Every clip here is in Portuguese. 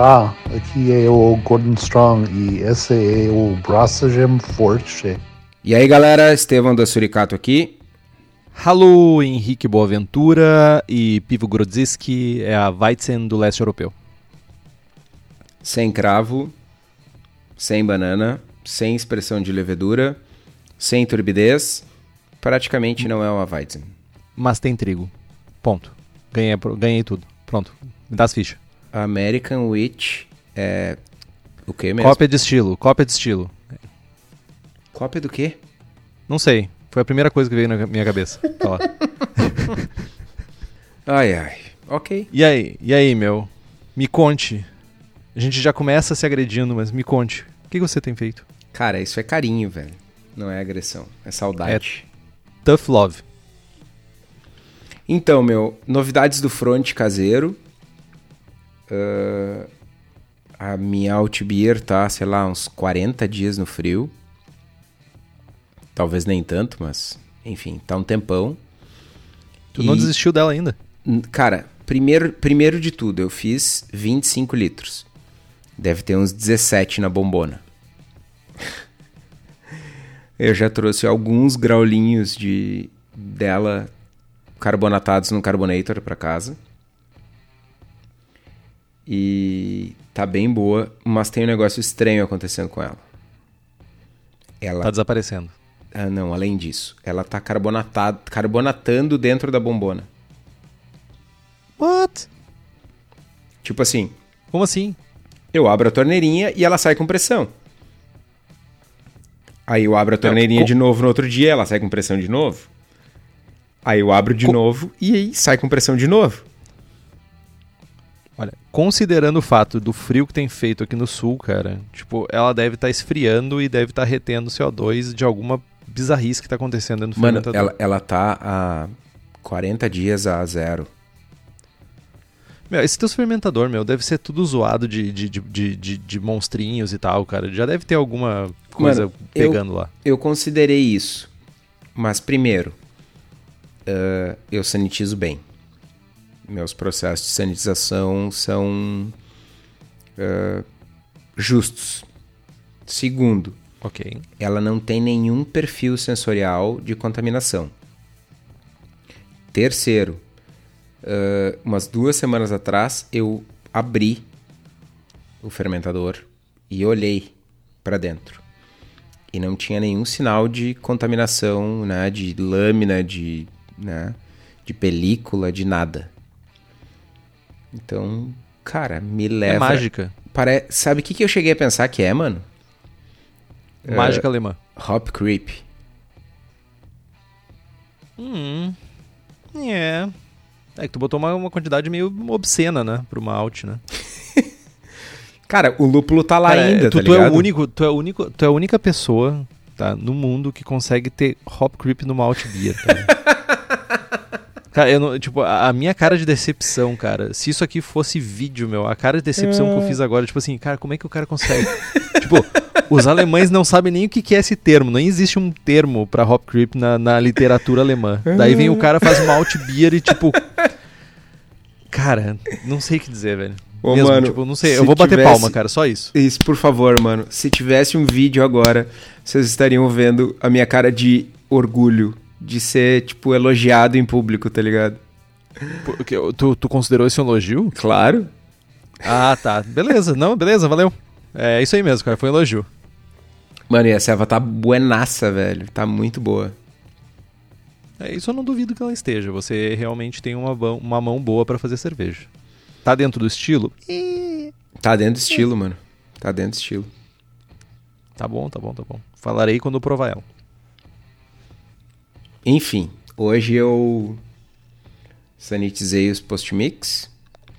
Olá, aqui é o Gordon Strong e esse é o Braçagem Forte. E aí galera, Estevão da Suricato aqui. Alô, Henrique Boaventura e Pivo Grodziski é a Weizen do leste europeu. Sem cravo, sem banana, sem expressão de levedura, sem turbidez, praticamente não é uma Weizen. Mas tem trigo. Ponto. Ganhei, ganhei tudo. Pronto. Me dá as fichas. American Witch é o que mesmo? Cópia de estilo, cópia de estilo. Cópia do quê? Não sei. Foi a primeira coisa que veio na minha cabeça. Falar. ai, ai. Ok. E aí, e aí, meu? Me conte. A gente já começa se agredindo, mas me conte. O que você tem feito? Cara, isso é carinho, velho. Não é agressão. É saudade. É tough love. Então, meu, novidades do front caseiro. Uh, a minha Altbier tá, sei lá, uns 40 dias no frio. Talvez nem tanto, mas enfim, tá um tempão. Tu e... não desistiu dela ainda? Cara, primeiro, primeiro de tudo, eu fiz 25 litros. Deve ter uns 17 na bombona. eu já trouxe alguns graulinhos de dela carbonatados no carbonator para casa. E tá bem boa, mas tem um negócio estranho acontecendo com ela. Ela tá desaparecendo. Ah, não, além disso, ela tá carbonatando dentro da bombona. What? Tipo assim. Como assim? Eu abro a torneirinha e ela sai com pressão. Aí eu abro a torneirinha de novo no outro dia, ela sai com pressão de novo. Aí eu abro de com... novo e aí sai com pressão de novo. Olha, considerando o fato do frio que tem feito aqui no sul, cara, tipo, ela deve estar tá esfriando e deve estar tá retendo CO2 de alguma bizarrice que está acontecendo dentro do Mano, ela, ela tá há 40 dias a zero. Meu, esse teu fermentador, meu, deve ser tudo zoado de, de, de, de, de monstrinhos e tal, cara. Já deve ter alguma coisa Mano, pegando eu, lá. Eu considerei isso. Mas primeiro, uh, eu sanitizo bem. Meus processos de sanitização são uh, justos. Segundo, Ok. Ela não tem nenhum perfil sensorial de contaminação. Terceiro, uh, umas duas semanas atrás eu abri o fermentador e olhei para dentro. E não tinha nenhum sinal de contaminação, né, de lâmina, de, né, de película, de nada. Então, cara, me leva. É mágica. Pare... Sabe o que, que eu cheguei a pensar que é, mano? Mágica uh, alemã. Hop Creep. Hum. É. É que tu botou uma, uma quantidade meio obscena, né? Pra uma alt, né? Cara, o lúpulo tá lá Cara, ainda, tu, tá tu é o único, tu é o único, tu é a única pessoa, tá, no mundo que consegue ter hop creep numa alt beer, tá? Cara, eu não, tipo, a, minha cara de decepção, cara, se isso aqui fosse vídeo, meu, a cara de decepção que eu fiz agora, tipo assim, cara, como é que o cara consegue? tipo, os alemães não sabem nem o que é esse termo. Nem existe um termo para hop creep na, na literatura alemã. Daí vem o cara, faz uma alt beer e tipo. Cara, não sei o que dizer, velho. Ô, Mesmo, mano, tipo, não sei, eu vou bater tivesse... palma, cara, só isso. Isso, por favor, mano. Se tivesse um vídeo agora, vocês estariam vendo a minha cara de orgulho de ser, tipo, elogiado em público, tá ligado? Porque, tu, tu considerou esse um elogio? Claro. Ah, tá. Beleza, não, beleza, valeu. É isso aí mesmo, cara, foi um elogio. Mano, e a serva tá buenaça, velho. Tá muito boa. É, isso eu não duvido que ela esteja. Você realmente tem uma, uma mão boa para fazer cerveja. Tá dentro do estilo? Tá dentro do estilo, mano. Tá dentro do estilo. Tá bom, tá bom, tá bom. Falarei quando eu provar ela. Enfim, hoje eu sanitizei os post-mix.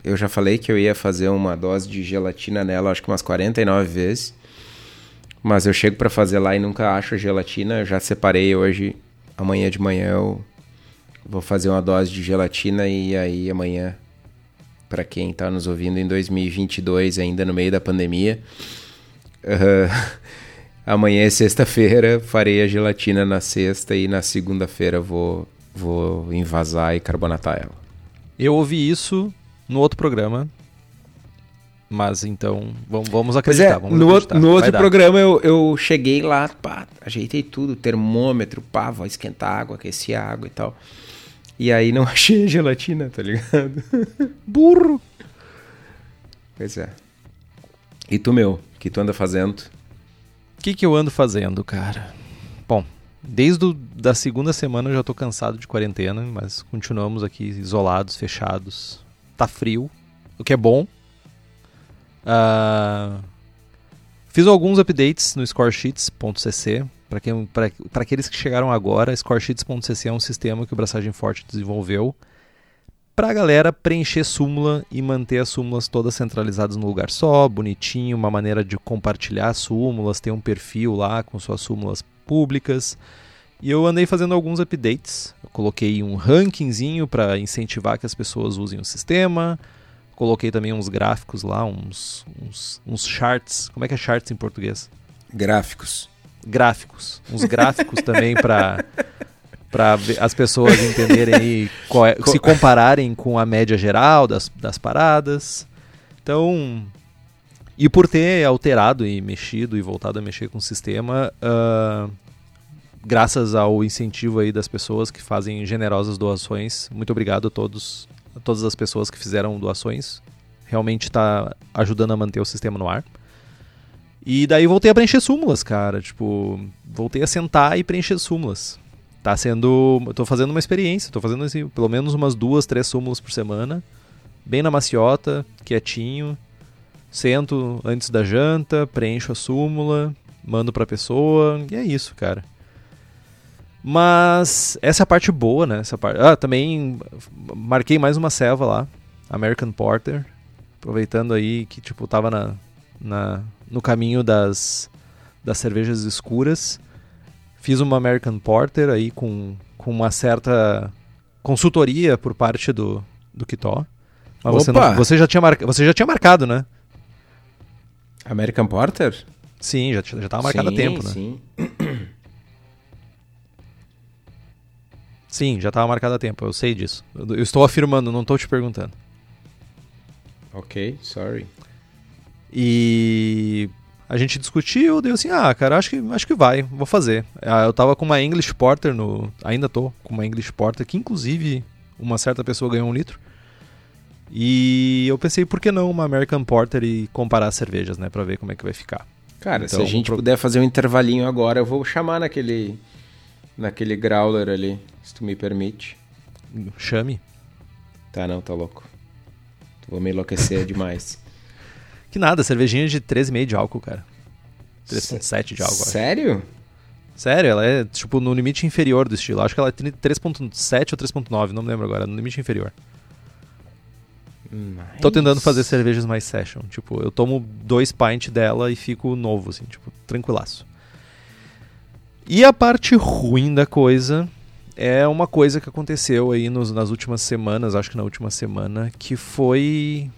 Eu já falei que eu ia fazer uma dose de gelatina nela, acho que umas 49 vezes. Mas eu chego para fazer lá e nunca acho a gelatina. Eu já separei hoje. Amanhã de manhã eu vou fazer uma dose de gelatina e aí amanhã, para quem tá nos ouvindo em 2022, ainda no meio da pandemia, uh, amanhã é sexta-feira, farei a gelatina na sexta e na segunda-feira vou, vou envasar e carbonatar ela. Eu ouvi isso no outro programa Mas então, vamos, vamos acreditar. é, vamos no, acreditar. no outro programa eu, eu cheguei lá, pá, ajeitei tudo, termômetro, pá, vou esquentar água, aquecer água e tal. E aí não achei a gelatina, tá ligado? Burro! Pois é. E tu, meu, o que tu anda fazendo? O que, que eu ando fazendo, cara? Bom, desde o, da segunda semana eu já tô cansado de quarentena, mas continuamos aqui isolados, fechados. Tá frio, o que é bom. Ah, fiz alguns updates no scoresheets.cc. Para aqueles que chegaram agora, scoresheets.cc é um sistema que o Braçagem Forte desenvolveu pra galera preencher súmula e manter as súmulas todas centralizadas no lugar só, bonitinho, uma maneira de compartilhar súmulas, ter um perfil lá com suas súmulas públicas. E eu andei fazendo alguns updates. Eu coloquei um rankingzinho para incentivar que as pessoas usem o sistema. Coloquei também uns gráficos lá, uns, uns, uns charts. Como é que é charts em português? Gráficos. Gráficos. Uns gráficos também para para as pessoas entenderem qual é- se compararem com a média geral das, das paradas. Então, e por ter alterado e mexido e voltado a mexer com o sistema, ah, graças ao incentivo aí das pessoas que fazem generosas doações, muito obrigado a todos, a todas as pessoas que fizeram doações. Realmente está ajudando a manter o sistema no ar. E daí voltei a preencher súmulas, cara. Tipo, voltei a sentar e preencher súmulas. Tá sendo. Tô fazendo uma experiência, tô fazendo assim, pelo menos umas duas, três súmulas por semana. Bem na maciota, quietinho. Sento antes da janta, preencho a súmula, mando pra pessoa, e é isso, cara. Mas essa é a parte boa, né? Essa parte... Ah, também marquei mais uma selva lá, American Porter. Aproveitando aí que, tipo, tava na, na, no caminho das, das cervejas escuras. Fiz uma American Porter aí com, com uma certa consultoria por parte do, do Kitó. Mas você, não- você, já tinha você já tinha marcado, né? American Porter? Sim, já, já tava marcado há Sim, tempo, né? Sim. Sim, já tava marcado há tempo, eu sei disso. Eu, eu estou afirmando, não estou te perguntando. Ok, sorry. E a gente discutiu, deu assim, ah, cara, acho que, acho que vai, vou fazer. Ah, Eu tava com uma English Porter no. Ainda tô com uma English Porter, que inclusive uma certa pessoa ganhou um litro. E eu pensei, por que não uma American Porter e comparar as cervejas, né? Pra ver como é que vai ficar. Cara, se Então, a gente pro- puder fazer um intervalinho agora, eu vou chamar naquele naquele growler ali, se tu me permite. Chame. Tá, não, tá louco. Vou me enlouquecer demais. Que nada, cervejinha de 13,5 de álcool, cara. 3,7 de álcool. acho. Sério? Sério, ela é tipo no limite inferior do estilo. Acho que ela é 3.7 ou 3.9, não me lembro agora, no limite inferior. Tô tentando fazer cervejas mais session. Tipo, eu tomo dois pints dela e fico novo, assim, tipo, tranquilaço. E a parte ruim da coisa é uma coisa que aconteceu aí nos- nas últimas semanas, acho que na última semana, que foi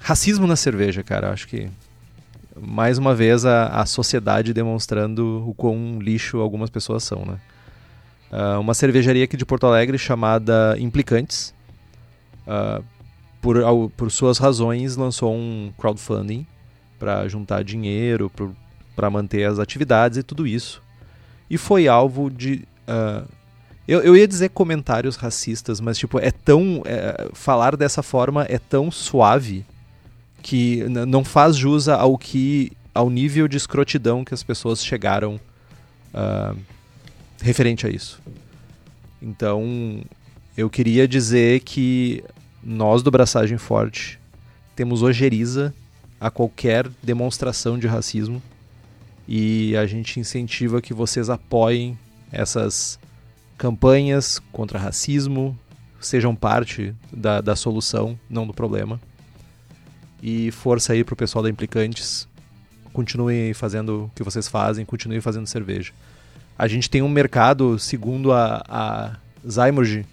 racismo na cerveja, cara. Acho que mais uma vez a, a sociedade demonstrando o quão lixo algumas pessoas são, né? Ah, uma cervejaria aqui de Porto Alegre chamada Implicantes, ah, por, ao- por suas razões, lançou um crowdfunding para juntar dinheiro, para manter as atividades e tudo isso. E foi alvo de. ah, eu, eu ia dizer comentários racistas, mas tipo, é tão. é, falar dessa forma é tão suave que não faz jus ao que. ao nível de escrotidão que as pessoas chegaram ah, referente a isso. Então, eu queria dizer que nós do Braçagem Forte temos ojeriza a qualquer demonstração de racismo e a gente incentiva que vocês apoiem essas campanhas contra racismo, sejam parte da, da solução, não do problema. E força aí pro pessoal da Implicantes. Continuem fazendo o que vocês fazem, continuem fazendo cerveja. A gente tem um mercado, segundo a, a Zymurgy,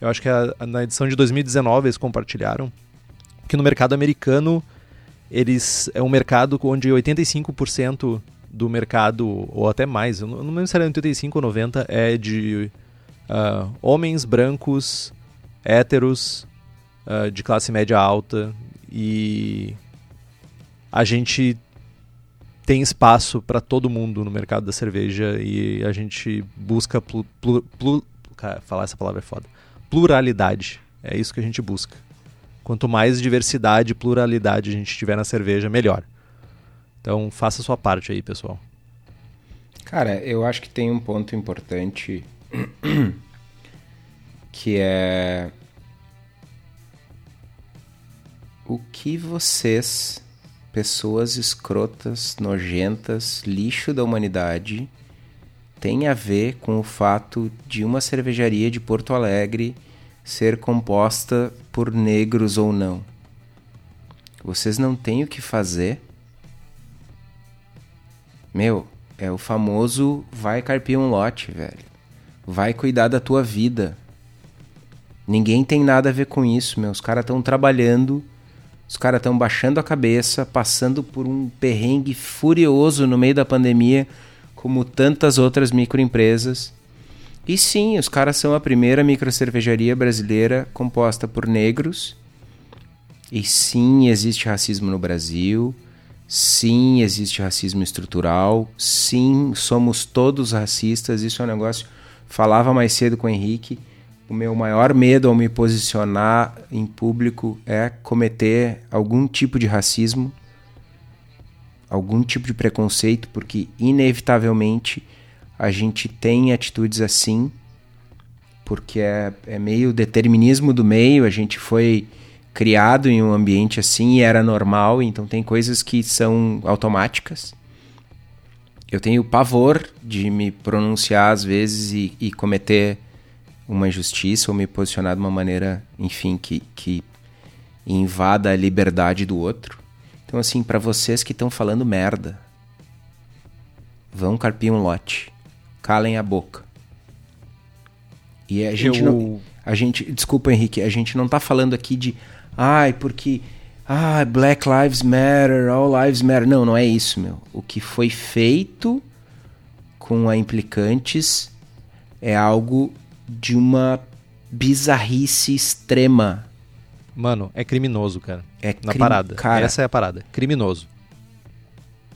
eu acho que a- a- na edição de 2019 eles compartilharam, que no mercado americano eles é um mercado onde 85% do mercado, ou até mais, eu não, não lembro se era 85 ou 90, é de ah, homens brancos, héteros, ah, de classe média alta e a gente tem espaço para todo mundo no mercado da cerveja e a gente busca plu, plu, plu, cara, falar essa palavra é foda. Pluralidade. É isso que a gente busca. Quanto mais diversidade e pluralidade a gente tiver na cerveja, melhor. Então faça a sua parte aí, pessoal. Cara, eu acho que tem um ponto importante que é o que vocês, pessoas escrotas, nojentas, lixo da humanidade, tem a ver com o fato de uma cervejaria de Porto Alegre ser composta por negros ou não. Vocês não têm o que fazer. Meu, é o famoso vai carpir um lote, velho. Vai cuidar da tua vida. Ninguém tem nada a ver com isso, meu. Os caras estão trabalhando, os caras estão baixando a cabeça, passando por um perrengue furioso no meio da pandemia, como tantas outras microempresas. E sim, os caras são a primeira microcervejaria brasileira composta por negros. E sim, existe racismo no Brasil. Sim, existe racismo estrutural. Sim, somos todos racistas. Isso é um negócio. Falava mais cedo com o Henrique. O meu maior medo ao me posicionar em público é cometer algum tipo de racismo, algum tipo de preconceito, porque inevitavelmente a gente tem atitudes assim, porque é, é meio determinismo do meio, a gente foi criado em um ambiente assim e era normal, então tem coisas que são automáticas. Eu tenho pavor de me pronunciar às vezes e, e cometer uma injustiça ou me posicionar de uma maneira, enfim, que, que invada a liberdade do outro. Então, assim, para vocês que estão falando merda, vão carpir um lote. Calem a boca. E a gente Eu- não. A gente. Desculpa, Henrique, a gente não tá falando aqui de. Ai, porque. Ah, Black Lives Matter, All Lives Matter. Não, não é isso, meu. O que foi feito com a Implicantes é algo de uma bizarrice extrema. Mano, é criminoso, cara. É Na crim- parada. Cara, Essa é a parada. Criminoso.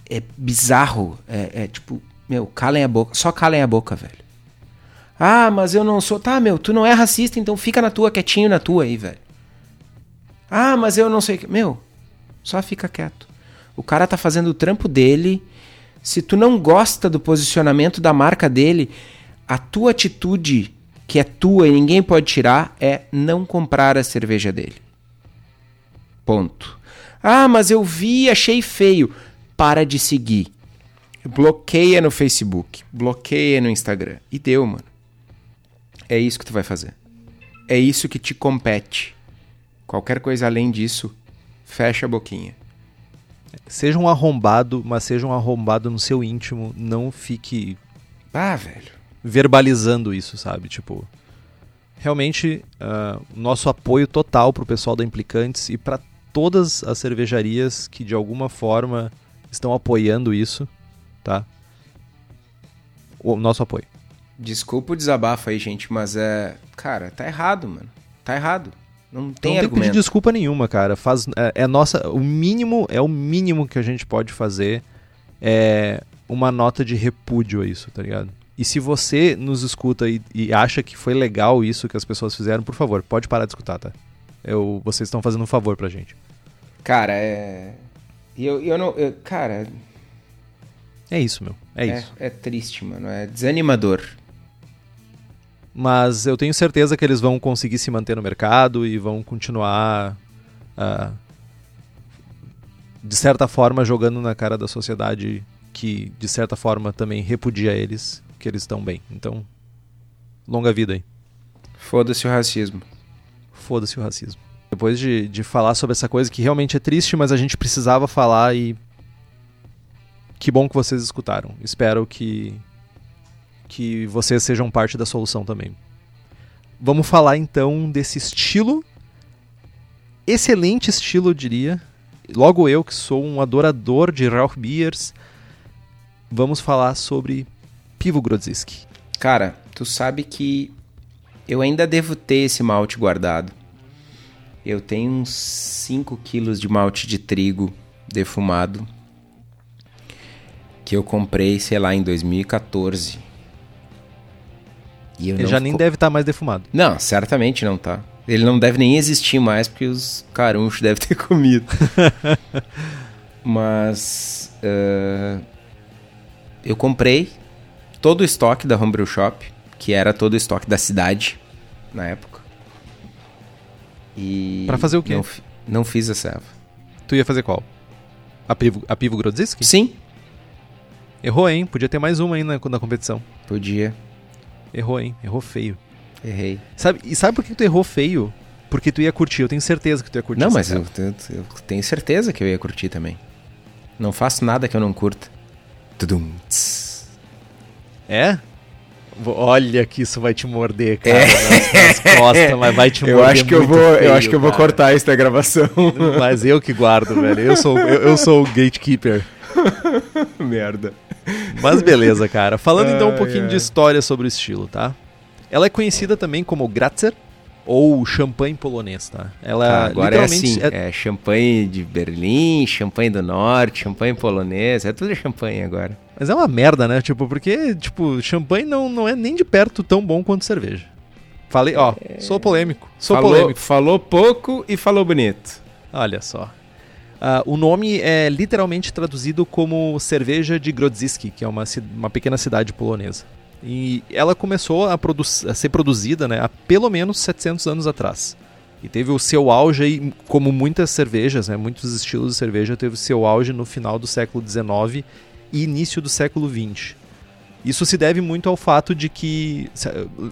é bizarro. É, é tipo, meu, calem a boca. Só calem a boca, velho. Ah, mas eu não sou. Tá, meu, tu não é racista, então fica na tua, quietinho na tua aí, velho. Ah, mas eu não sei. Meu, só fica quieto. O cara tá fazendo o trampo dele. Se tu não gosta do posicionamento da marca dele, a tua atitude, que é tua e ninguém pode tirar, é não comprar a cerveja dele. Ponto. Ah, mas eu vi achei feio. Para de seguir. Bloqueia no Facebook. Bloqueia no Instagram. E deu, mano. É isso que tu vai fazer. É isso que te compete. Qualquer coisa além disso, fecha a boquinha. Seja um arrombado, mas seja um arrombado no seu íntimo. Não fique Ah, velho. Verbalizando isso, sabe? Tipo, realmente, ah, nosso apoio total pro pessoal da Implicantes e para todas as cervejarias que de alguma forma estão apoiando isso, tá? O nosso apoio. Desculpa o desabafo aí, gente, mas é. Cara, tá errado, mano. Tá errado. Não tem não tem que pedir desculpa nenhuma, cara. Faz, é, é nossa, o mínimo, é o mínimo que a gente pode fazer é uma nota de repúdio a isso, tá ligado? E se você nos escuta e, e acha que foi legal isso que as pessoas fizeram, por favor, pode parar de escutar, tá? Eu, vocês estão fazendo um favor pra gente. Cara, é. Eu, eu não. eu- cara, É isso, meu. É, isso. é triste, mano. É desanimador. Mas eu tenho certeza que eles vão conseguir se manter no mercado e vão continuar, ah, de certa forma, jogando na cara da sociedade que, de certa forma, também repudia eles, que eles estão bem. Então, longa vida aí. Foda-se o racismo. Foda-se o racismo. Depois de, de falar sobre essa coisa que realmente é triste, mas a gente precisava falar e. Que bom que vocês escutaram. Espero que. que vocês sejam parte da solução também. Vamos falar então desse estilo. Excelente estilo, eu diria. Logo eu, que sou um adorador de Rauch Beers, vamos falar sobre Pivo Grodziski. Cara, tu sabe que eu ainda devo ter esse malte guardado. Eu tenho uns 5 quilos de malte de trigo defumado que eu comprei, sei lá, em 2014. E Ele já nem deve estar tá mais defumado. Não, certamente não tá. Ele não deve nem existir mais porque os carunchos devem ter comido. Mas uh, eu comprei todo o estoque da Homebrew Shop, que era todo o estoque da cidade na época. E para fazer o quê? Não, não, fiz a serva. Tu ia fazer qual? A Pivo, a Pivo Grodziski? Sim. Errou, hein? Podia ter mais uma aí na, na competição. Podia. Errou, hein? Errou feio. Errei. Sabe, e sabe por que tu errou feio? Porque tu ia curtir. Eu tenho certeza que tu ia curtir. Não, mas eu, eu, eu, tenho certeza que eu ia curtir também. Não faço nada que eu não curta. Tudum. É? Olha que isso vai te morder, cara, é. nas, nas costas, mas vai te eu morder acho que eu vou, feio, Eu acho que eu vou cortar isso da gravação. Mas eu que guardo, velho. Eu sou, eu, eu sou o gatekeeper. Merda. Mas beleza, cara. Falando então um pouquinho de história sobre o estilo, tá? Ela é conhecida também como Gratzer ou champanhe polonês, tá? Ela tá, agora é assim, é... é champanhe de Berlim, champanhe do Norte, champanhe polonês, é tudo champanhe agora. Mas é uma merda, né? Tipo, porque, tipo, champanhe não, não é nem de perto tão bom quanto cerveja. Falei, ó, é... sou polêmico. Sou falou, polêmico. Falou pouco e falou bonito. Olha só. Uh, o nome é literalmente traduzido como cerveja de Grodziski, que é uma, uma pequena cidade polonesa. E ela começou a, a, ser produzida né, há pelo menos 700 anos atrás. E teve o seu auge, aí, como muitas cervejas, né, muitos estilos de cerveja, teve o seu auge no final do século XIX e início do século XX. Isso se deve muito ao fato de que,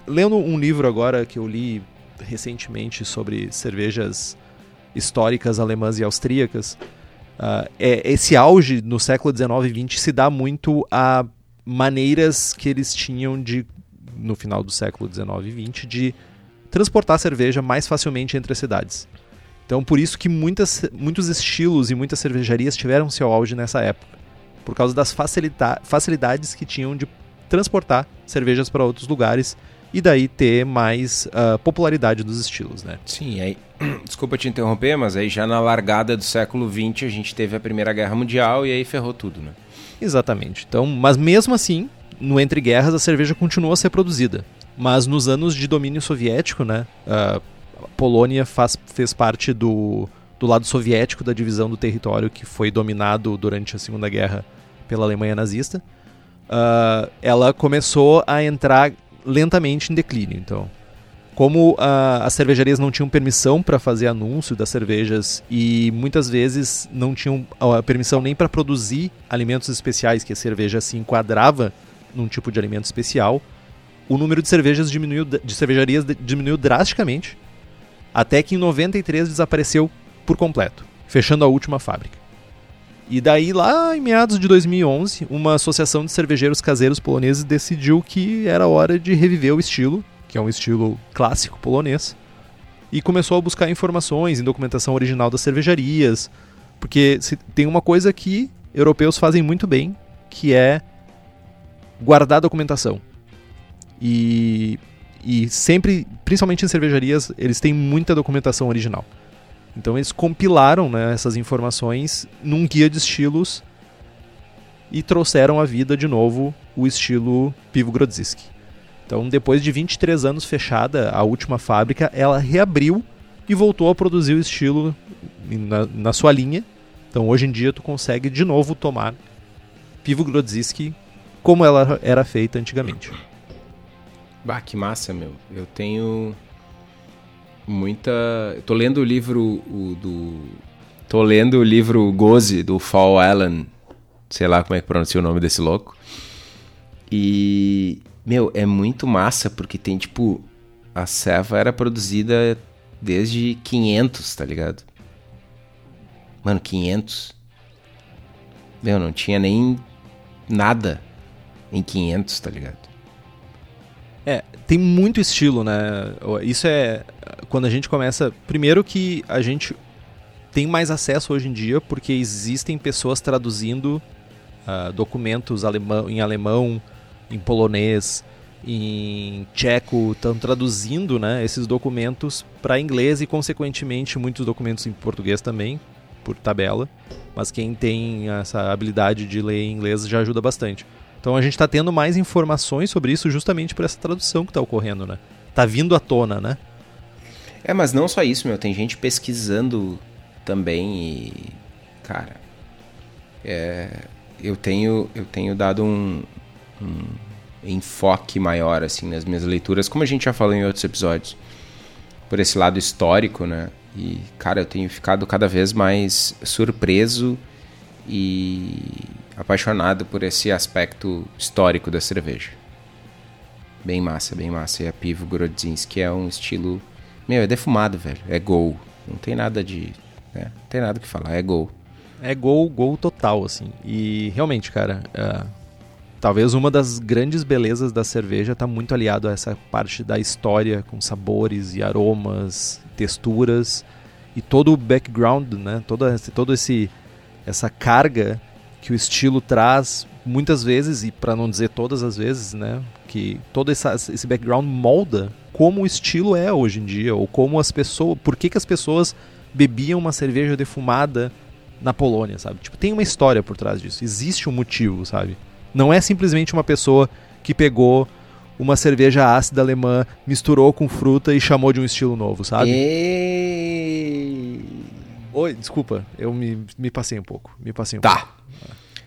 lendo um livro agora que eu li recentemente sobre cervejas históricas alemãs e austríacas, uh, é, esse auge no século XIX e XX se dá muito a maneiras que eles tinham de, no final do século XIX e XX, de transportar cerveja mais facilmente entre as cidades. Então, por isso que muitas, muitos estilos e muitas cervejarias tiveram seu auge nessa época, por causa das facilita facilidades que tinham de transportar cervejas para outros lugares e daí ter mais uh, popularidade dos estilos, né? Sim, aí desculpa te interromper, mas aí já na largada do século XX a gente teve a Primeira Guerra Mundial e aí ferrou tudo, né? Exatamente. Então, mas mesmo assim, no entre guerras a cerveja continuou a ser produzida. Mas nos anos de domínio soviético, né, a Polônia faz, fez parte do, do lado soviético da divisão do território que foi dominado durante a Segunda Guerra pela Alemanha nazista. Uh, ela começou a entrar lentamente em declínio. Então, como uh, as cervejarias não tinham permissão para fazer anúncio das cervejas e muitas vezes não tinham a permissão nem para produzir alimentos especiais, que a cerveja se enquadrava num tipo de alimento especial, o número de cervejas diminuiu, de cervejarias diminuiu drasticamente, até que em 93 desapareceu por completo, fechando a última fábrica. E daí, lá em meados de 2011, uma associação de cervejeiros caseiros poloneses decidiu que era hora de reviver o estilo, que é um estilo clássico polonês, e começou a buscar informações em documentação original das cervejarias, porque tem uma coisa que europeus fazem muito bem, que é guardar documentação. E, e sempre, principalmente em cervejarias, eles têm muita documentação original. Então eles compilaram né, essas informações num guia de estilos e trouxeram à vida de novo o estilo Pivo Grodziski. Então, depois de 23 anos fechada, a última fábrica, ela reabriu e voltou a produzir o estilo na, na sua linha. Então, hoje em dia, tu consegue de novo tomar Pivo Grodziski como ela era feita antigamente. Bah, que massa, meu. Eu tenho muita. Eu tô lendo o livro o, do. Tô lendo o livro Goze, do Fall Allen. Sei lá como é que pronuncia o nome desse louco. E. Meu, é muito massa porque tem tipo. A Seva era produzida desde 500, tá ligado? Mano, 500. Meu, não tinha nem nada em 500, tá ligado? É, tem muito estilo, né? Isso é quando a gente começa. Primeiro que a gente tem mais acesso hoje em dia porque existem pessoas traduzindo uh, documentos alemão, em alemão, em polonês, em tcheco, estão traduzindo né, esses documentos para inglês e, consequentemente, muitos documentos em português também, por tabela, mas quem tem essa habilidade de ler em inglês já ajuda bastante. Então a gente está tendo mais informações sobre isso justamente por essa tradução que está ocorrendo, né? Tá vindo à tona, né? É, mas não só isso, meu. Tem gente pesquisando também e. Cara. É, eu, tenho, eu tenho dado um, um enfoque maior, assim, nas minhas leituras, como a gente já falou em outros episódios. Por esse lado histórico, né? E, cara, eu tenho ficado cada vez mais surpreso e apaixonado por esse aspecto histórico da cerveja. Bem massa, bem massa. E a Pivo Grodzinski é um estilo. Meu, é defumado, velho. É gol. Não tem nada de. Né? Não tem nada que falar, é gol. É gol, gol total, assim. E realmente, cara, uh, talvez uma das grandes belezas da cerveja está muito aliado a essa parte da história, com sabores e aromas, texturas e todo o background, né? Toda, todo esse essa carga que o estilo traz muitas vezes e para não dizer todas as vezes, né? Que todo essa, esse background molda como o estilo é hoje em dia ou como as pessoas, por que, que as pessoas bebiam uma cerveja defumada na Polônia, sabe? Tipo, tem uma história por trás disso. Existe um motivo, sabe? Não é simplesmente uma pessoa que pegou uma cerveja ácida alemã, misturou com fruta e chamou de um estilo novo, sabe? E... Oi, desculpa, eu me, me passei um pouco. Me passei um tá. pouco.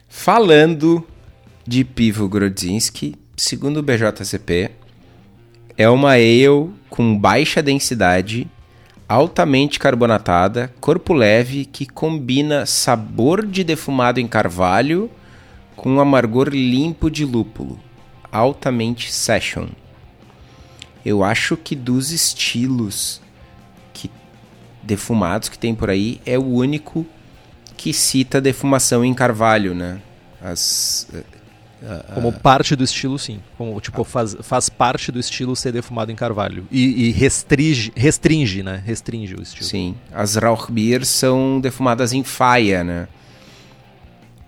Falando de Pivo Grodzinski, segundo o BJCP, é uma ale com baixa densidade, altamente carbonatada, corpo leve que combina sabor de defumado em carvalho com um amargor limpo de lúpulo, altamente session. Eu acho que dos estilos que defumados que tem por aí é o único que cita defumação em carvalho, né? As como parte do estilo, sim. Como, tipo, faz, faz parte do estilo ser defumado em carvalho. E, e restringe, restringe, né? Restringe o estilo. Sim. As Rauchbier são defumadas em faia, né?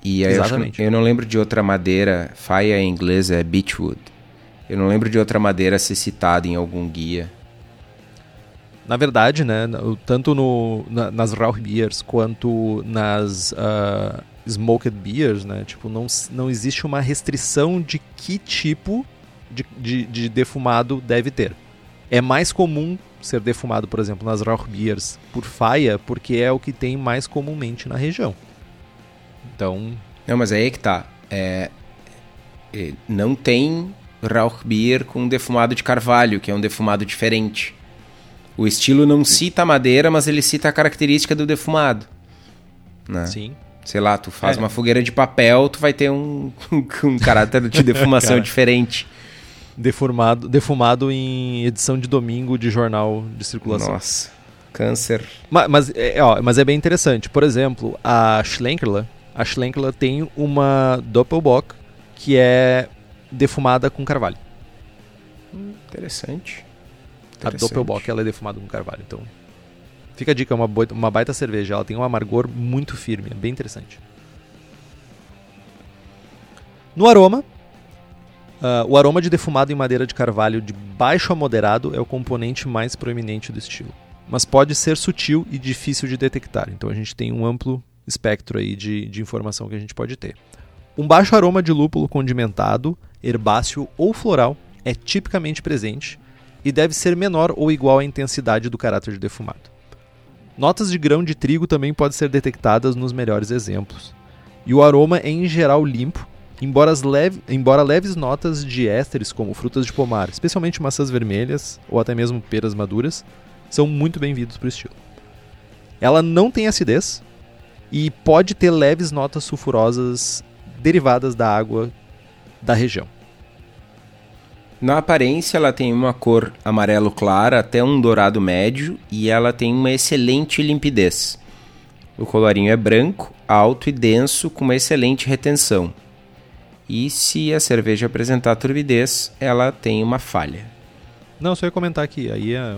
E Exatamente. Eu, eu, não lembro de outra madeira, faia em inglês é beechwood. Eu não lembro de outra madeira ser citada em algum guia. Na verdade, né, tanto no, na, nas Rauchbiers quanto nas uh, smoked beers, né, tipo, não, não existe uma restrição de que tipo de, de, de defumado deve ter. É mais comum ser defumado, por exemplo, nas Rauchbiers por faia, porque é o que tem mais comumente na região. Então. Não, mas aí é que tá. É, é, não tem Rauchbier com defumado de carvalho, que é um defumado diferente. O estilo não cita a madeira, mas ele cita a característica do defumado. Né? Sim. Sei lá, tu faz é. uma fogueira de papel, tu vai ter um, um caráter de defumação diferente. Deformado, defumado em edição de domingo de jornal de circulação. Nossa, câncer. Mas, mas, é, ó, mas é bem interessante. Por exemplo, a Schlenkerla, a Schlenkerla tem uma Doppelbock que é defumada com carvalho. Hum, interessante. A Doppelbock ela é defumada com carvalho. Então, fica a dica, é uma, uma baita cerveja. Ela tem um amargor muito firme, é bem interessante. No aroma, uh, o aroma de defumado em madeira de carvalho de baixo a moderado é o componente mais proeminente do estilo. Mas pode ser sutil e difícil de detectar. Então a gente tem um amplo espectro aí de, de informação que a gente pode ter. Um baixo aroma de lúpulo condimentado, herbáceo ou floral é tipicamente presente e deve ser menor ou igual à intensidade do caráter de defumado. Notas de grão de trigo também podem ser detectadas nos melhores exemplos. E o aroma é em geral limpo, embora, leve, embora leves notas de ésteres como frutas de pomar, especialmente maçãs vermelhas ou até mesmo peras maduras, são muito bem-vindos para o estilo. Ela não tem acidez e pode ter leves notas sulfurosas derivadas da água da região. Na aparência, ela tem uma cor amarelo clara até um dourado médio e ela tem uma excelente limpidez. O colorinho é branco, alto e denso, com uma excelente retenção. E se a cerveja apresentar turbidez, ela tem uma falha. Não, só ia comentar aqui. Aí a,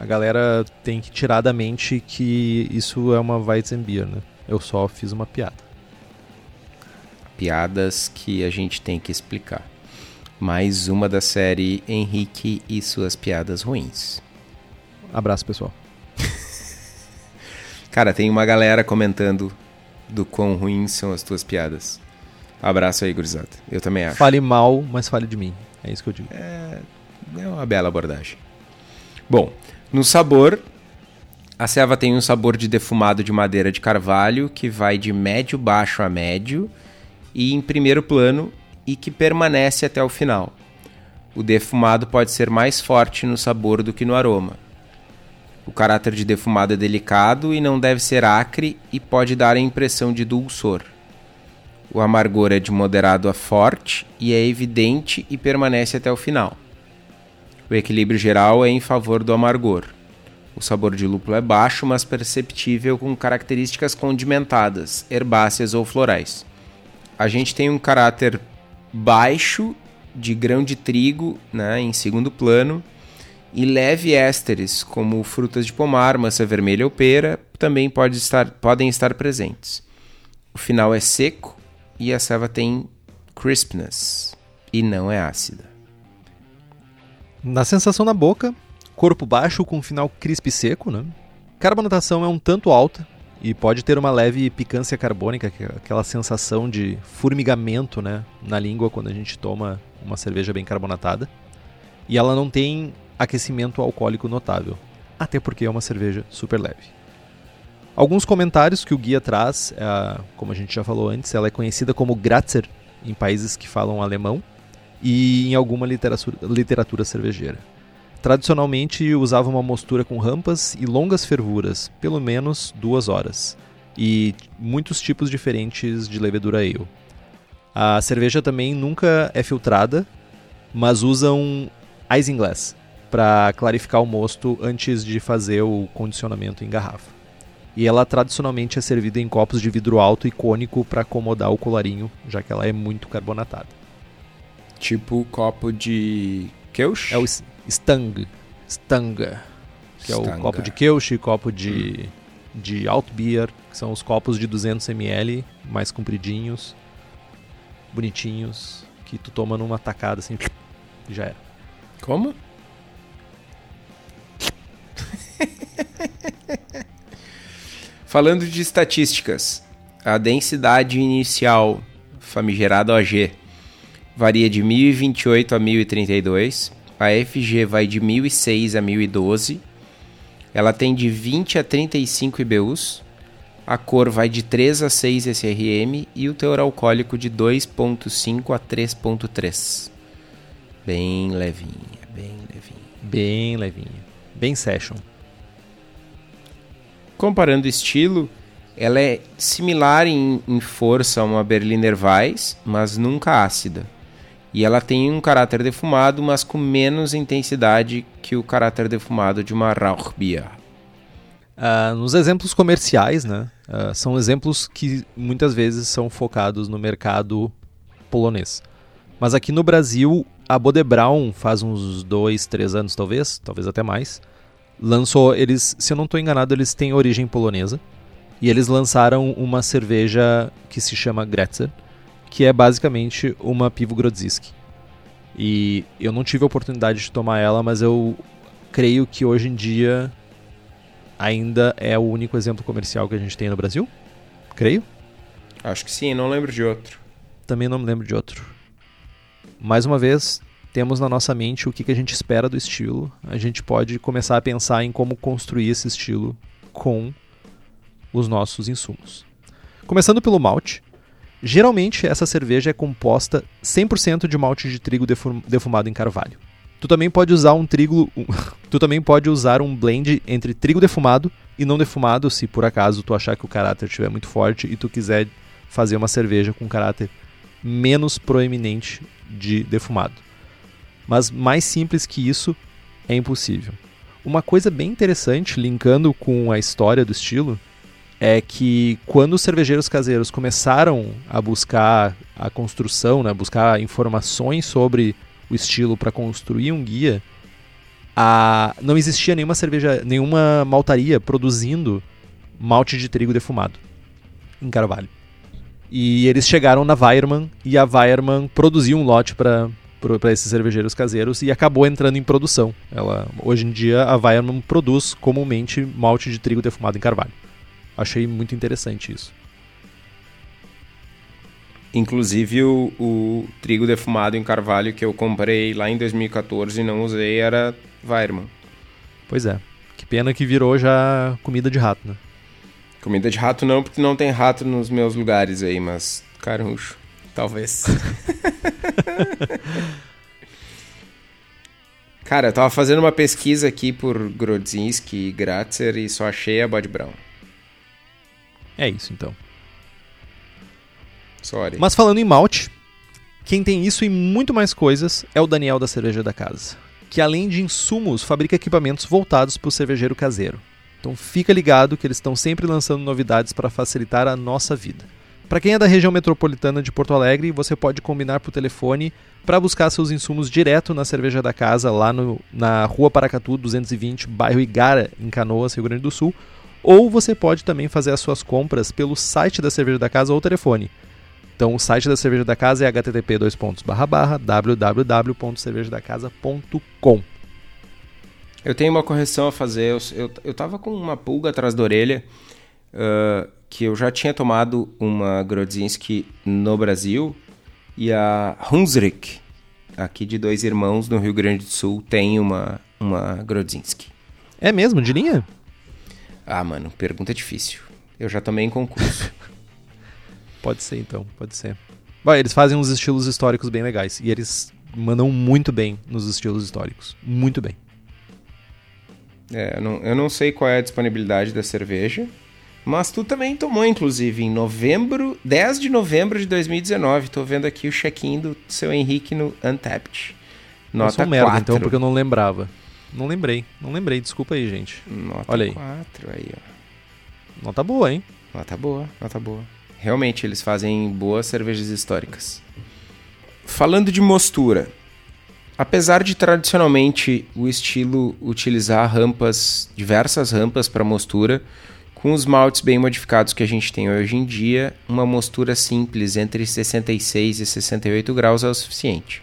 a galera tem que tirar da mente que isso é uma Weizenbier, né? Eu só fiz uma piada. Piadas que a gente tem que explicar mais uma da série Henrique e suas piadas ruins. Abraço, pessoal. Cara, tem uma galera comentando do quão ruins são as tuas piadas. Abraço aí, gurizada. Eu também acho. Fale mal, mas fale de mim. É isso que eu digo. É, é uma bela abordagem. Bom, no sabor, a ceva tem um sabor de defumado de madeira de carvalho que vai de médio baixo a médio e em primeiro plano e que permanece até o final. O defumado pode ser mais forte no sabor do que no aroma. O caráter de defumado é delicado e não deve ser acre e pode dar a impressão de dulçor. O amargor é de moderado a forte e é evidente e permanece até o final. O equilíbrio geral é em favor do amargor. O sabor de lúpulo é baixo, mas perceptível com características condimentadas, herbáceas ou florais. A gente tem um caráter baixo de grão de trigo, né, em segundo plano, e leve ésteres, como frutas de pomar, maçã vermelha ou pera, também pode estar, podem estar presentes. O final é seco, e a ceva tem crispness e não é ácida. Na sensação na boca, corpo baixo com final crisp e seco, né? Carbonatação é um tanto alta e pode ter uma leve picância carbônica, é aquela sensação de formigamento, né, na língua quando a gente toma uma cerveja bem carbonatada. E ela não tem aquecimento alcoólico notável, até porque é uma cerveja super leve. Alguns comentários que o guia traz, é, como a gente já falou antes, ela é conhecida como Gratzer em países que falam alemão e em alguma literatura, literatura cervejeira. Tradicionalmente usava uma mostura com rampas e longas fervuras, pelo menos duas horas, e muitos tipos diferentes de levedura ale. A cerveja também nunca é filtrada, mas usa um isinglass para clarificar o mosto antes de fazer o condicionamento em garrafa. E ela tradicionalmente é servida em copos de vidro alto e cônico para acomodar o colarinho, já que ela é muito carbonatada. Tipo copo de Keusch? É o Stang. Stanga. Que Stanga. é o copo de Keusch, copo de, hum. de Altbier, que são os copos de 200ml, mais compridinhos, bonitinhos, que tu toma numa tacada assim, e já era. Como? Falando de estatísticas, a densidade inicial, famigerada OG, varia de 1028 a 1032, a FG vai de 1006 a 1012, ela tem de 20 a 35 IBUs, a cor vai de 3 a 6 SRM e o teor alcoólico de 2.5 a 3.3. Bem levinha, bem levinha. Bem levinha. Bem session. Comparando estilo, ela é similar em, em força a uma Berliner Weiss, mas nunca ácida. E ela tem um caráter defumado, mas com menos intensidade que o caráter defumado de uma Rauchbier. Uh, nos exemplos comerciais, né, uh, são exemplos que muitas vezes são focados no mercado polonês. Mas aqui no Brasil, a Bodebraun faz uns dois, três anos talvez, talvez até mais, lançou eles, se eu não estou enganado, eles têm origem polonesa e eles lançaram uma cerveja que se chama Gretzer, que é basicamente uma Pivo Grodziski. E eu não tive a oportunidade de tomar ela, mas eu creio que hoje em dia ainda é o único exemplo comercial que a gente tem no Brasil. Creio. Acho que sim, não lembro de outro. Também não me lembro de outro. Mais uma vez, temos na nossa mente o que, que a gente espera do estilo, a gente pode começar a pensar em como construir esse estilo com os nossos insumos. Começando pelo malte. Geralmente essa cerveja é composta 100% de malte de trigo defumado em carvalho. Tu também pode usar um trigo, tu também pode usar um blend entre trigo defumado e não defumado, se por acaso tu achar que o caráter estiver muito forte e tu quiser fazer uma cerveja com caráter menos proeminente de defumado mas mais simples que isso é impossível. Uma coisa bem interessante, linkando com a história do estilo, é que quando os cervejeiros caseiros começaram a buscar a construção, né, buscar informações sobre o estilo para construir um guia, a... não existia nenhuma cerveja, nenhuma maltaria produzindo malte de trigo defumado em carvalho. E eles chegaram na Weirmann e a Weirmann produziu um lote para para esses cervejeiros caseiros e acabou entrando em produção. Ela, hoje em dia, a Weirmann produz comumente malte de trigo defumado em carvalho. Achei muito interessante isso. Inclusive o, o, trigo defumado em carvalho que eu comprei lá em 2014 e não usei era Weirman. Pois é. Que pena que virou já comida de rato, né? Comida de rato não, porque não tem rato nos meus lugares aí, mas caruncho, talvez. Cara, eu tava fazendo uma pesquisa aqui por Grodzinski e Gratzer e só achei a Bud Brown. É isso então. Sorry. Mas falando em malte, quem tem isso e muito mais coisas é o Daniel da Cerveja da Casa, que além de insumos, fabrica equipamentos voltados para o cervejeiro caseiro. Então fica ligado que eles estão sempre lançando novidades para facilitar a nossa vida. Para quem é da região metropolitana de Porto Alegre, você pode combinar por telefone para buscar seus insumos direto na cerveja da casa, lá no, na Rua Paracatu 220, bairro Igara, em Canoas, Rio Grande do Sul. Ou você pode também fazer as suas compras pelo site da cerveja da casa ou telefone. Então o site da cerveja da casa é http www.cervejadacasa.com. Eu tenho uma correção a fazer. Eu, eu, eu tava com uma pulga atrás da orelha. Uh, que eu já tinha tomado uma Grodzinski no Brasil e a Hunsrück, aqui de dois irmãos no Rio Grande do Sul, tem uma, uma Grodzinski. É mesmo? De linha? Ah, mano, pergunta difícil. Eu já tomei em concurso. pode ser então, pode ser. Bom, eles fazem uns estilos históricos bem legais e eles mandam muito bem nos estilos históricos. Muito bem. É, eu não, eu não sei qual é a disponibilidade da cerveja, mas tu também tomou, inclusive, em novembro, 10 de novembro de 2019. Tô vendo aqui o check-in do seu Henrique no Untapped. Nota eu sou merda, 4. então, porque eu não lembrava. Não lembrei, não lembrei, desculpa aí, gente. Nota Olha aí. 4 aí, ó. Nota boa, hein? Nota boa, nota boa. Realmente, eles fazem boas cervejas históricas. Falando de mostura, apesar de tradicionalmente o estilo utilizar rampas, diversas rampas para mostura, com os maltes bem modificados que a gente tem hoje em dia, uma mostura simples entre 66 e 68 graus é o suficiente.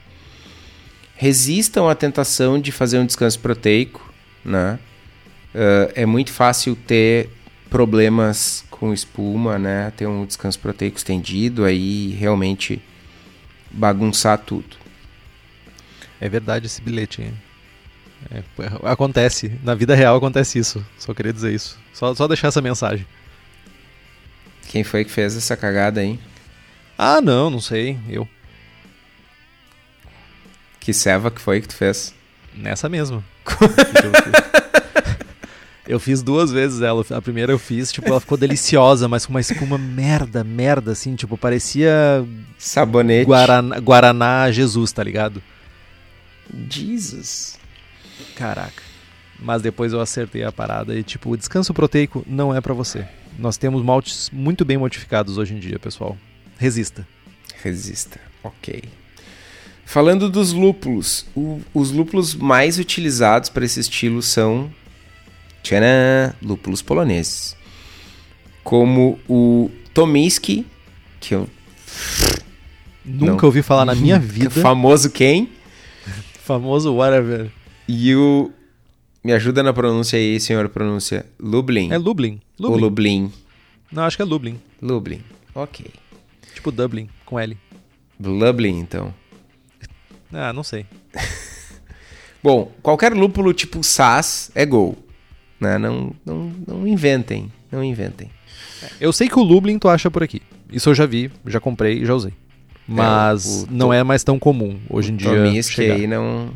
Resistam à tentação de fazer um descanso proteico, né? Uh, é muito fácil ter problemas com espuma, né? Ter um descanso proteico estendido, aí realmente bagunçar tudo. É verdade esse bilhete? É, acontece, na vida real acontece isso. Só queria dizer isso. Só, só deixar essa mensagem. Quem foi que fez essa cagada aí? Ah, não, não sei. Eu. Que ceva que foi que tu fez? Nessa mesma. eu fiz duas vezes ela. A primeira eu fiz, tipo, ela ficou deliciosa, mas com uma espuma merda, merda, assim, tipo, parecia. Sabonete. Guaraná, Guaraná Jesus, tá ligado? Jesus. Caraca. Mas depois eu acertei a parada e, tipo, o descanso proteico não é para você. Nós temos maltes muito bem modificados hoje em dia, pessoal. Resista. Resista, ok. Falando dos lúpulos, o, os lúpulos mais utilizados para esse estilo são tcharam, lúpulos poloneses. Como o Tomiski, que eu nunca não. ouvi falar na minha vida. Famoso quem? Famoso whatever. E o. Me ajuda na pronúncia aí, senhor, pronúncia. Lublin. É Lublin. Lublin. Ou Lublin. Não, acho que é Lublin. Lublin. Ok. Tipo Dublin, com L. Lublin, então. Ah, não sei. Bom, qualquer lúpulo tipo SAS é gol. Né? Não, não, não inventem. Não inventem. Eu sei que o Lublin tu acha por aqui. Isso eu já vi, já comprei e já usei. Mas é, o, não é mais tão comum hoje em dia. Tomisk aí não,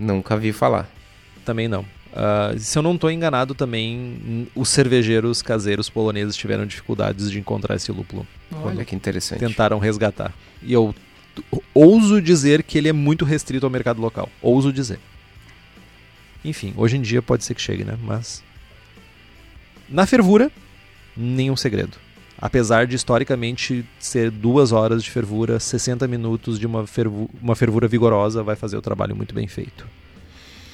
Nunca vi falar. Também não. Uh, se eu não estou enganado, também os cervejeiros caseiros poloneses tiveram dificuldades de encontrar esse lúpulo. Olha que interessante. Tentaram resgatar. E eu ouso dizer que ele é muito restrito ao mercado local. Ouso dizer. Enfim, hoje em dia pode ser que chegue, né? Mas. Na fervura, nenhum segredo. Apesar de historicamente ser duas horas de fervura, 60 minutos de uma, fervu uma fervura vigorosa vai fazer o trabalho muito bem feito.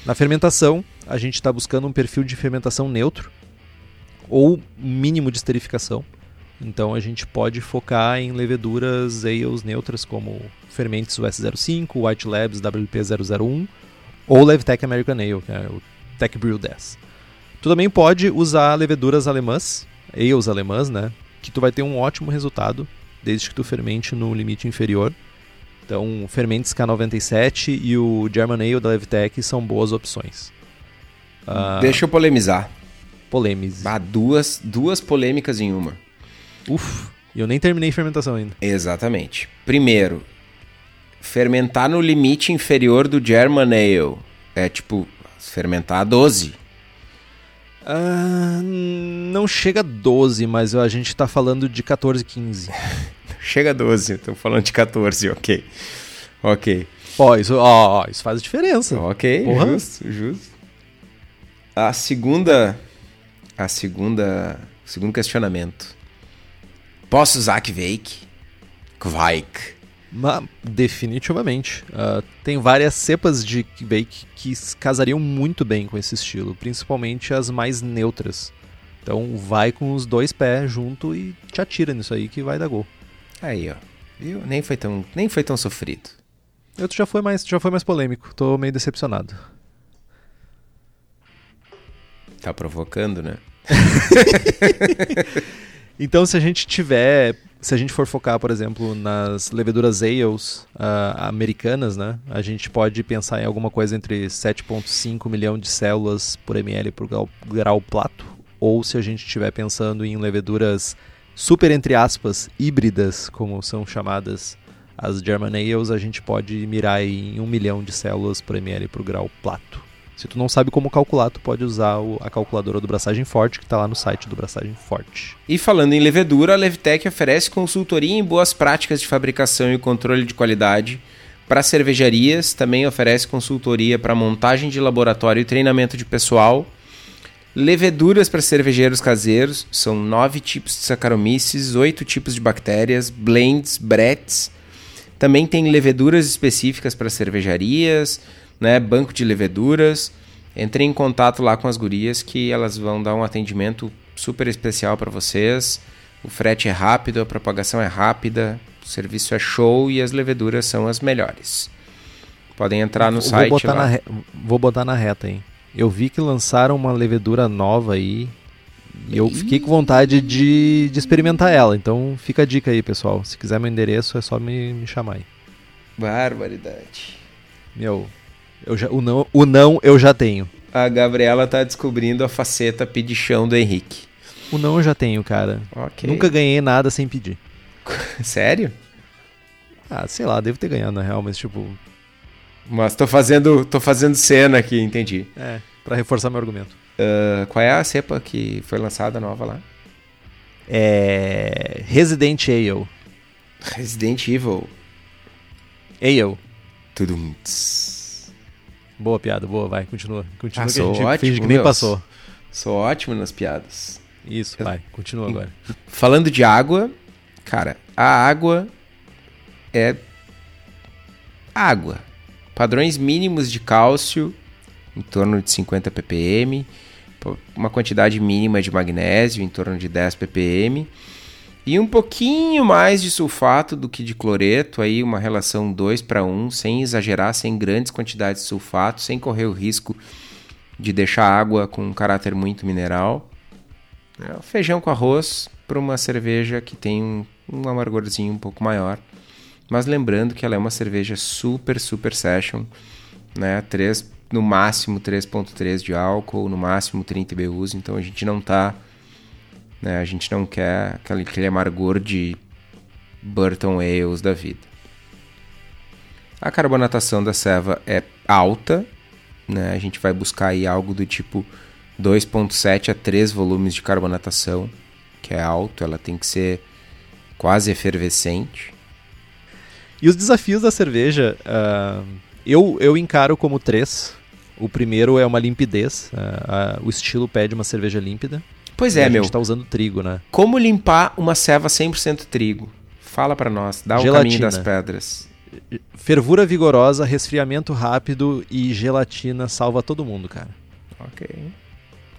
Na fermentação, a gente está buscando um perfil de fermentação neutro ou mínimo de esterificação. Então a gente pode focar em leveduras ales neutras como Fermentes US05, White Labs WP001 ou Levtech American Ale, que é o Tech Brew 10. Tu também pode usar leveduras alemãs, ales alemãs, né? Que tu vai ter um ótimo resultado, desde que tu fermente no limite inferior. Então, o Fermentes K97 e o German Ale da Levtech são boas opções. Uh, Deixa eu polemizar. Polêmicas. Ah, duas, duas polêmicas em uma. Uf, eu nem terminei a fermentação ainda. Exatamente. Primeiro, fermentar no limite inferior do German Ale. É tipo, fermentar a 12. Uh, não chega a 12, mas a gente tá falando de 14, 15. chega a 12, estamos falando de 14, ok. Ok. Ó, isso, ó, isso faz diferença. Ok, Porra. justo, justo. A segunda. A segunda. O segundo questionamento. Posso usar Kveik? Kveik. Ma, definitivamente. Uh, tem várias cepas de Kveik que casariam muito bem com esse estilo, principalmente as mais neutras. Então vai com os dois pés junto e te atira nisso aí que vai dar gol. Aí, ó. Viu? Nem foi tão, nem foi tão sofrido. Eu já foi mais, já foi mais polêmico. Tô meio decepcionado. Tá provocando, né? então, se a gente tiver, se a gente for focar, por exemplo, nas leveduras ales uh, americanas, né, a gente pode pensar em alguma coisa entre 7,5 milhão de células por ml por grau, grau plato, ou se a gente estiver pensando em leveduras super entre aspas híbridas, como são chamadas as German Ales, a gente pode mirar em 1 milhão de células por ml por grau plato. Se tu não sabe como calcular, tu pode usar o, a calculadora do Braçagem Forte, que está lá no site do Braçagem Forte. E falando em levedura, a Levtech oferece consultoria em boas práticas de fabricação e controle de qualidade para cervejarias, também oferece consultoria para montagem de laboratório e treinamento de pessoal. Leveduras para cervejeiros caseiros, são nove tipos de Saccharomyces, oito tipos de bactérias, blends, brettes. Também tem leveduras específicas para cervejarias, né, banco de leveduras. Entrei em contato lá com as gurias que elas vão dar um atendimento super especial para vocês. O frete é rápido, a propagação é rápida, o serviço é show e as leveduras são as melhores. Podem entrar no vou site botar lá. Na vou botar na reta, hein. Eu vi que lançaram uma levedura nova aí. E eu fiquei com vontade de, de experimentar ela. Então fica a dica aí, pessoal. Se quiser meu endereço, é só me, me chamar aí. Barbaridade. Meu, eu já, o, não, o não eu já tenho. A Gabriela tá descobrindo a faceta pedichão do Henrique. O não eu já tenho, cara. Okay. Nunca ganhei nada sem pedir. Sério? Ah, sei lá, devo ter ganhado na real, mas tipo. Mas tô fazendo, tô fazendo cena aqui, entendi. É, para reforçar meu argumento. Uh, qual é a cepa que foi lançada nova lá? É. Resident Ale. Resident Evil. Ale. Tudum. Boa piada, boa, vai, continua. Continua ah, que sou ótimo, finge que nem passou. Sou ótimo nas piadas. Isso, vai, continua agora. Falando de água, cara, a água é água. Padrões mínimos de cálcio, em torno de 50 ppm, uma quantidade mínima de magnésio, em torno de 10 ppm, e um pouquinho mais de sulfato do que de cloreto, aí uma relação 2 para 1, sem exagerar, sem grandes quantidades de sulfato, sem correr o risco de deixar a água com um caráter muito mineral. É, feijão com arroz para uma cerveja que tem um, um amargorzinho um pouco maior. Mas lembrando que ela é uma cerveja super, super session, né? 3, no máximo 3.3 de álcool, no máximo 30 IBUs, então a gente não está né? A gente não quer aquele, aquele amargor de Burton Ales da vida. A carbonatação da ceva é alta, né? A gente vai buscar aí algo do tipo 2.7 a 3 volumes de carbonatação, que é alto, ela tem que ser quase efervescente. E os desafios da cerveja, uh, eu, eu encaro como três. O primeiro é uma limpidez, uh, uh, o estilo pede uma cerveja límpida. Pois é, meu. A gente tá usando trigo, né? Como limpar uma ceva 100% trigo? Fala para nós, dá Gelatina. o caminho das pedras. Fervura vigorosa, resfriamento rápido e gelatina salva todo mundo, cara. Ok.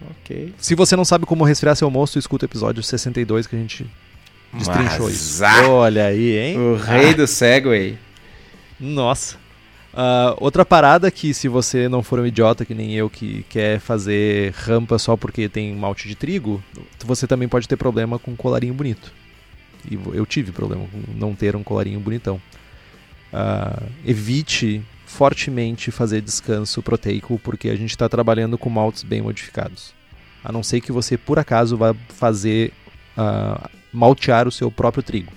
Ok. Se você não sabe como resfriar seu moço, escuta o episódio 62 que a gente destrinchou Mas, isso. Ah, Olha aí, hein? O rei ah. do Segway. Nossa. Uh, outra parada que, se você não for um idiota que nem eu, que quer fazer rampa só porque tem malte de trigo, você também pode ter problema com colarinho bonito. E eu tive problema com não ter um colarinho bonitão. Uh, evite fortemente fazer descanso proteico, porque a gente está trabalhando com maltes bem modificados. A não ser que você, por acaso, vá fazer uh, maltear o seu próprio trigo.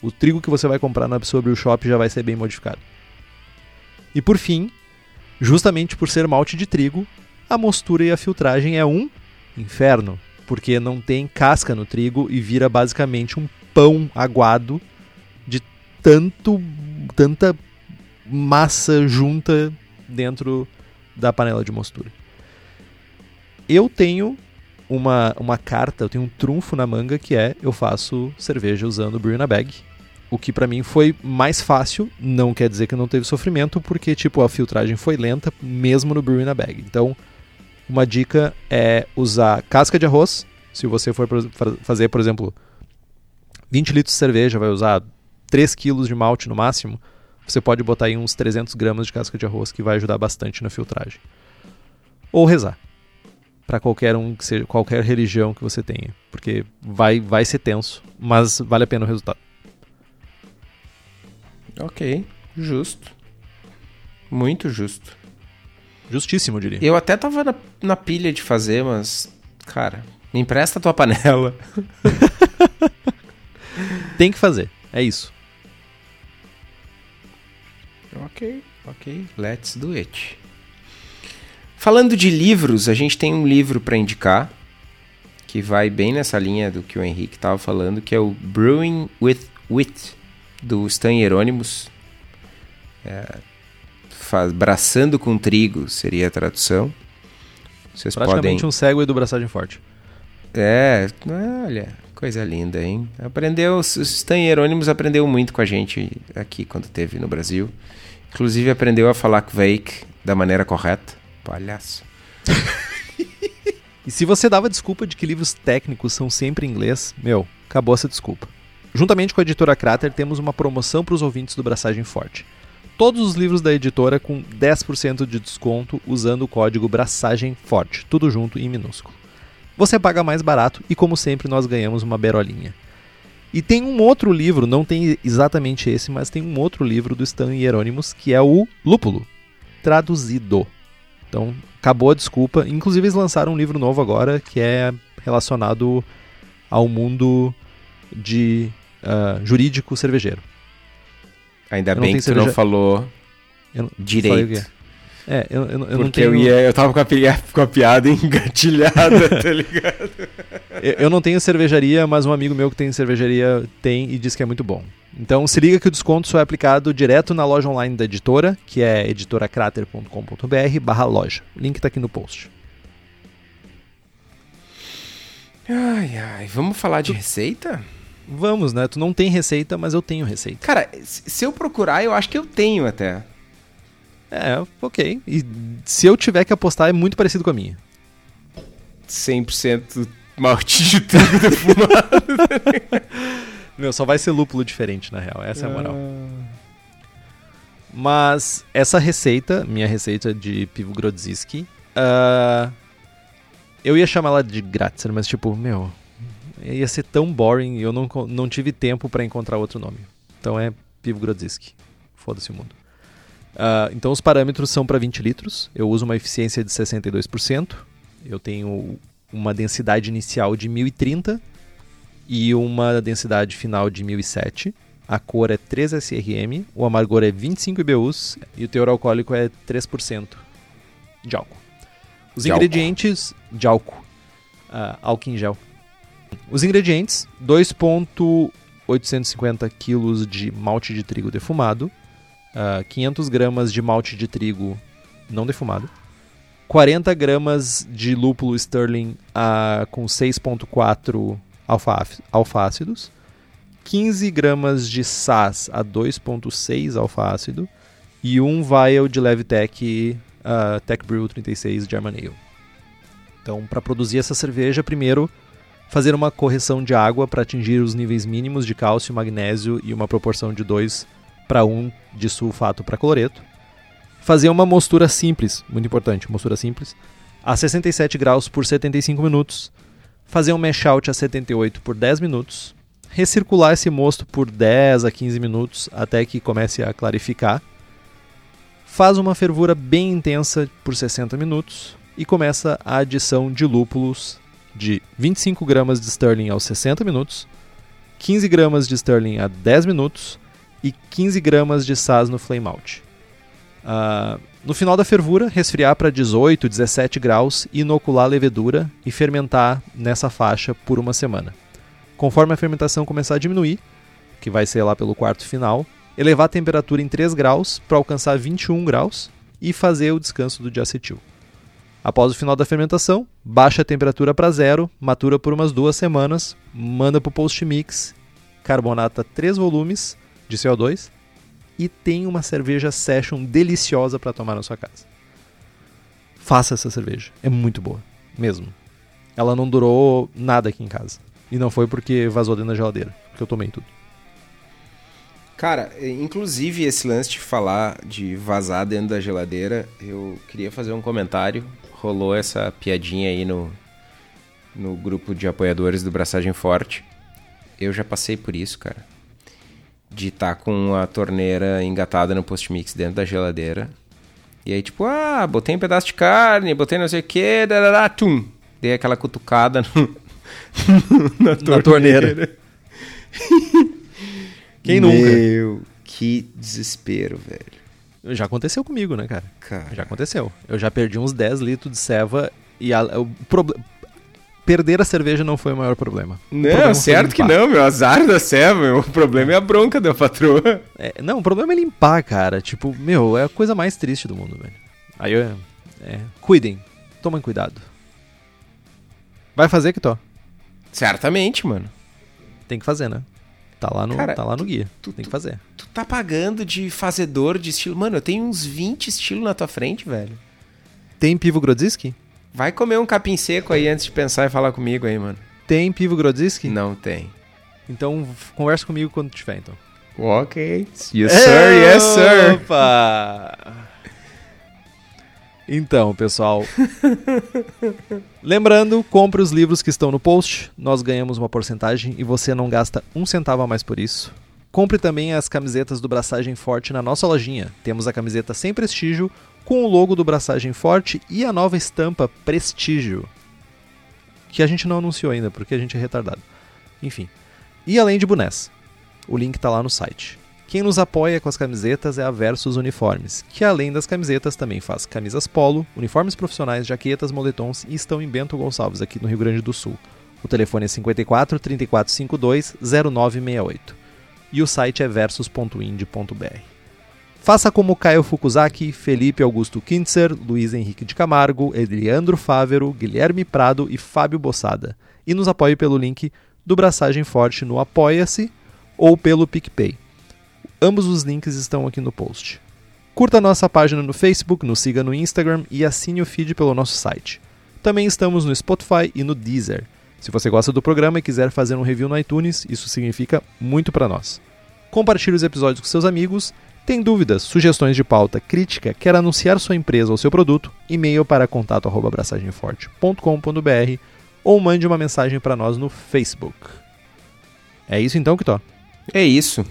O trigo que você vai comprar na sobre o shop já vai ser bem modificado. E por fim, justamente por ser malte de trigo, a mostura e a filtragem é um inferno, porque não tem casca no trigo e vira basicamente um pão aguado de tanto tanta massa junta dentro da panela de mostura. Eu tenho uma, uma carta, eu tenho um trunfo na manga que é eu faço cerveja usando Brew na Bag. O que para mim foi mais fácil, não quer dizer que não teve sofrimento, porque tipo a filtragem foi lenta mesmo no Brew na Bag. Então, uma dica é usar casca de arroz. Se você for fazer, por exemplo, 20 litros de cerveja, vai usar 3 quilos de malte no máximo você pode botar aí uns 300 gramas de casca de arroz que vai ajudar bastante na filtragem. Ou rezar. Para qualquer um que seja, qualquer religião que você tenha, porque vai vai ser tenso, mas vale a pena o resultado. OK, justo. Muito justo. Justíssimo, eu diria. Eu até tava na, na pilha de fazer, mas cara, me empresta a tua panela. Tem que fazer. É isso. Ok, ok, let's do it. Falando de livros, a gente tem um livro para indicar que vai bem nessa linha do que o Henrique estava falando, que é o Brewing with Wit, do Stan Hieronymus. É, faz, braçando com trigo seria a tradução. Vocês Praticamente podem... um cego do Braçagem Forte. É, olha, coisa linda, hein? Aprendeu, o Stan Hieronymus aprendeu muito com a gente aqui quando teve no Brasil. Inclusive aprendeu a falar Kveik da maneira correta. Palhaço. e se você dava desculpa de que livros técnicos são sempre em inglês, meu, acabou essa desculpa. Juntamente com a editora Crater, temos uma promoção para os ouvintes do Braçagem Forte. Todos os livros da editora com 10% de desconto usando o código Braçagem Forte, tudo junto em minúsculo. Você paga mais barato e, como sempre, nós ganhamos uma berolinha. E tem um outro livro, não tem exatamente esse, mas tem um outro livro do Stan Hieronymus que é o Lúpulo, traduzido. Então, acabou a desculpa. Inclusive, eles lançaram um livro novo agora que é relacionado ao mundo de uh, jurídico cervejeiro. Ainda bem que cerveja... não falou eu não... direito. É, eu, eu, eu Porque tenho... eu, ia, eu tava com a, com a piada engatilhada, tá ligado? eu, eu não tenho cervejaria, mas um amigo meu que tem cervejaria tem e diz que é muito bom. Então se liga que o desconto só é aplicado direto na loja online da editora, que é editoracrater.com.br barra loja. O link tá aqui no post. Ai, ai, vamos falar de receita? Vamos, né? Tu não tem receita, mas eu tenho receita. Cara, se eu procurar, eu acho que eu tenho até. É, ok. E se eu tiver que apostar, é muito parecido com a minha. 100% malte de trigo defumado. Meu, só vai ser lúpulo diferente, na real. Essa é a moral. Mas essa receita, minha receita de Pivo Grodziski, uh, eu ia chamar ela de Gratzer, mas tipo, meu, ia ser tão boring eu não, não tive tempo para encontrar outro nome. Então é Pivo Grodziski. Foda-se o mundo. Uh, então os parâmetros são para 20 litros. Eu uso uma eficiência de 62%. Eu tenho uma densidade inicial de 1030 e uma densidade final de 1007. A cor é 3 SRM, o amargor é 25 IBUs e o teor alcoólico é 3% de álcool. Os de ingredientes álcool. de álcool, uh, álcool em gel. Os ingredientes: 2.850 kg de malte de trigo defumado, uh, ah, 500 gramas de malte de trigo não defumado, 40 gramas de lúpulo Sterling uh, com 6.4 alfa-ácidos, 15 gramas de SAS a 2.6 alfa-ácido e um vial de Levitec uh, Tech Brew 36 German Ale. Então, para produzir essa cerveja, primeiro fazer uma correção de água para atingir os níveis mínimos de cálcio, magnésio e uma proporção de 2 para 1 de sulfato para cloreto. fazer uma mostura simples, muito importante, mostura simples, a 67 graus por 75 minutos, fazer um mash out a 78 por 10 minutos, recircular esse mosto por 10 a 15 minutos até que comece a clarificar. Faz uma fervura bem intensa por 60 minutos e começa a adição de lúpulos de 25 gramas de Sterling aos 60 minutos, 15 gramas de Sterling a 10 minutos e 15 gramas de Saz no flame out. Uh, no final da fervura, resfriar para 18, 17 graus, inocular a levedura e fermentar nessa faixa por uma semana. Conforme a fermentação começar a diminuir, que vai ser lá pelo quarto final, elevar a temperatura em 3 graus para alcançar 21 graus e fazer o descanso do diacetil. Após o final da fermentação, baixa a temperatura para zero, matura por umas duas semanas, manda para o post-mix, carbonata 3 volumes de CO2 e tem uma cerveja session deliciosa para tomar na sua casa. Faça essa cerveja, é muito boa, mesmo. Ela não durou nada aqui em casa. E não foi porque vazou dentro da geladeira, porque eu tomei tudo. Cara, inclusive esse lance de falar de vazar dentro da geladeira, eu queria fazer um comentário rolou essa piadinha aí no, no grupo de apoiadores do Braçagem Forte. Eu já passei por isso, cara. De estar tá com a torneira engatada no post-mix dentro da geladeira. E aí, tipo, ah, botei um pedaço de carne, botei não sei o que, dadadá, tum. Dei aquela cutucada no, na, torneira. Na torneira. Quem nunca? Meu, que desespero, velho. Já aconteceu comigo, né, cara? cara? Já aconteceu. Eu já perdi uns 10 litros de ceva e a, o problema perder a cerveja não foi o maior problema. Não, problema certo que não, meu. Azar da ceva, O problema é a bronca da patroa. É, não, o problema é limpar, cara. Tipo, meu, é a coisa mais triste do mundo, velho. Aí eu. É, cuidem. Tomem cuidado. Vai fazer, que tô. Certamente, mano. Tem que fazer, né? Tá lá no, Cara, tá lá no guia. Tu, Tem que fazer. Tu, tu tá pagando de fazedor de estilo. Mano, eu tenho uns 20 estilos na tua frente, velho. Tem Pivo Grodziski? Vai comer um capim seco aí antes de pensar e falar comigo aí, mano. Tem Pivo Grodziski? Não tem. Então, conversa comigo quando tiver, então. Ok. Yes, sir. Yes, sir. Opa! Então, pessoal. lembrando, compre os livros que estão no post. Nós ganhamos uma porcentagem e você não gasta um centavo a mais por isso. Compre também as camisetas do Braçagem Forte na nossa lojinha. Temos a camiseta sem prestígio, com o logo do Braçagem Forte e a nova estampa Prestígio. Que a gente não anunciou ainda, porque a gente é retardado. Enfim. E além de bonés. O link está lá no site. Quem nos apoia com as camisetas é a Versus Uniformes, que além das camisetas também faz camisas polo, uniformes profissionais, jaquetas, moletons e estão em Bento Gonçalves, aqui no Rio Grande do Sul. O telefone é 54 3452 0968 e o site é versus.ind.br. Faça como Caio Fukuzaki, Felipe Augusto Kintzer, Luiz Henrique de Camargo, Eliandro Fávero, Guilherme Prado e Fábio Bossada. E nos apoie pelo link do Braçagem Forte no Apoia-se ou pelo PicPay. Ambos os links estão aqui no post. Curta nossa página no Facebook, nos siga no Instagram e assine o feed pelo nosso site. Também estamos no Spotify e no Deezer. Se você gosta do programa e quiser fazer um review no iTunes, isso significa muito para nós. Compartilhe os episódios com seus amigos. Tem dúvidas, sugestões de pauta, crítica, quer anunciar sua empresa ou seu produto? E-mail para contato@abraçagemforte.com.br ou mande uma mensagem para nós no Facebook. É isso então, Kitó? É isso.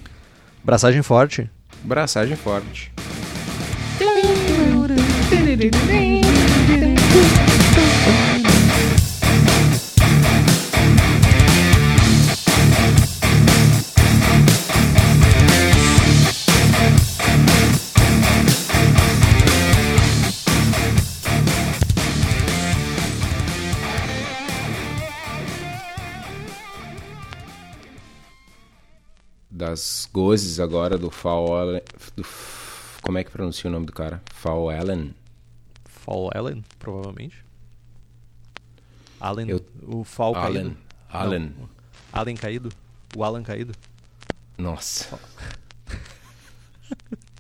Braçagem forte. Braçagem forte. Das gozes agora do Fall Allen. Do, como é que pronuncia o nome do cara? Fall Allen? Fall Allen, provavelmente. Allen, Eu, o Fall Allen. caído. Allen. Não, Allen caído? O Alan caído? Nossa.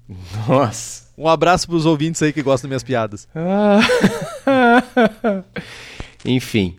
Nossa. Um abraço pros ouvintes aí que gostam das minhas piadas. Enfim.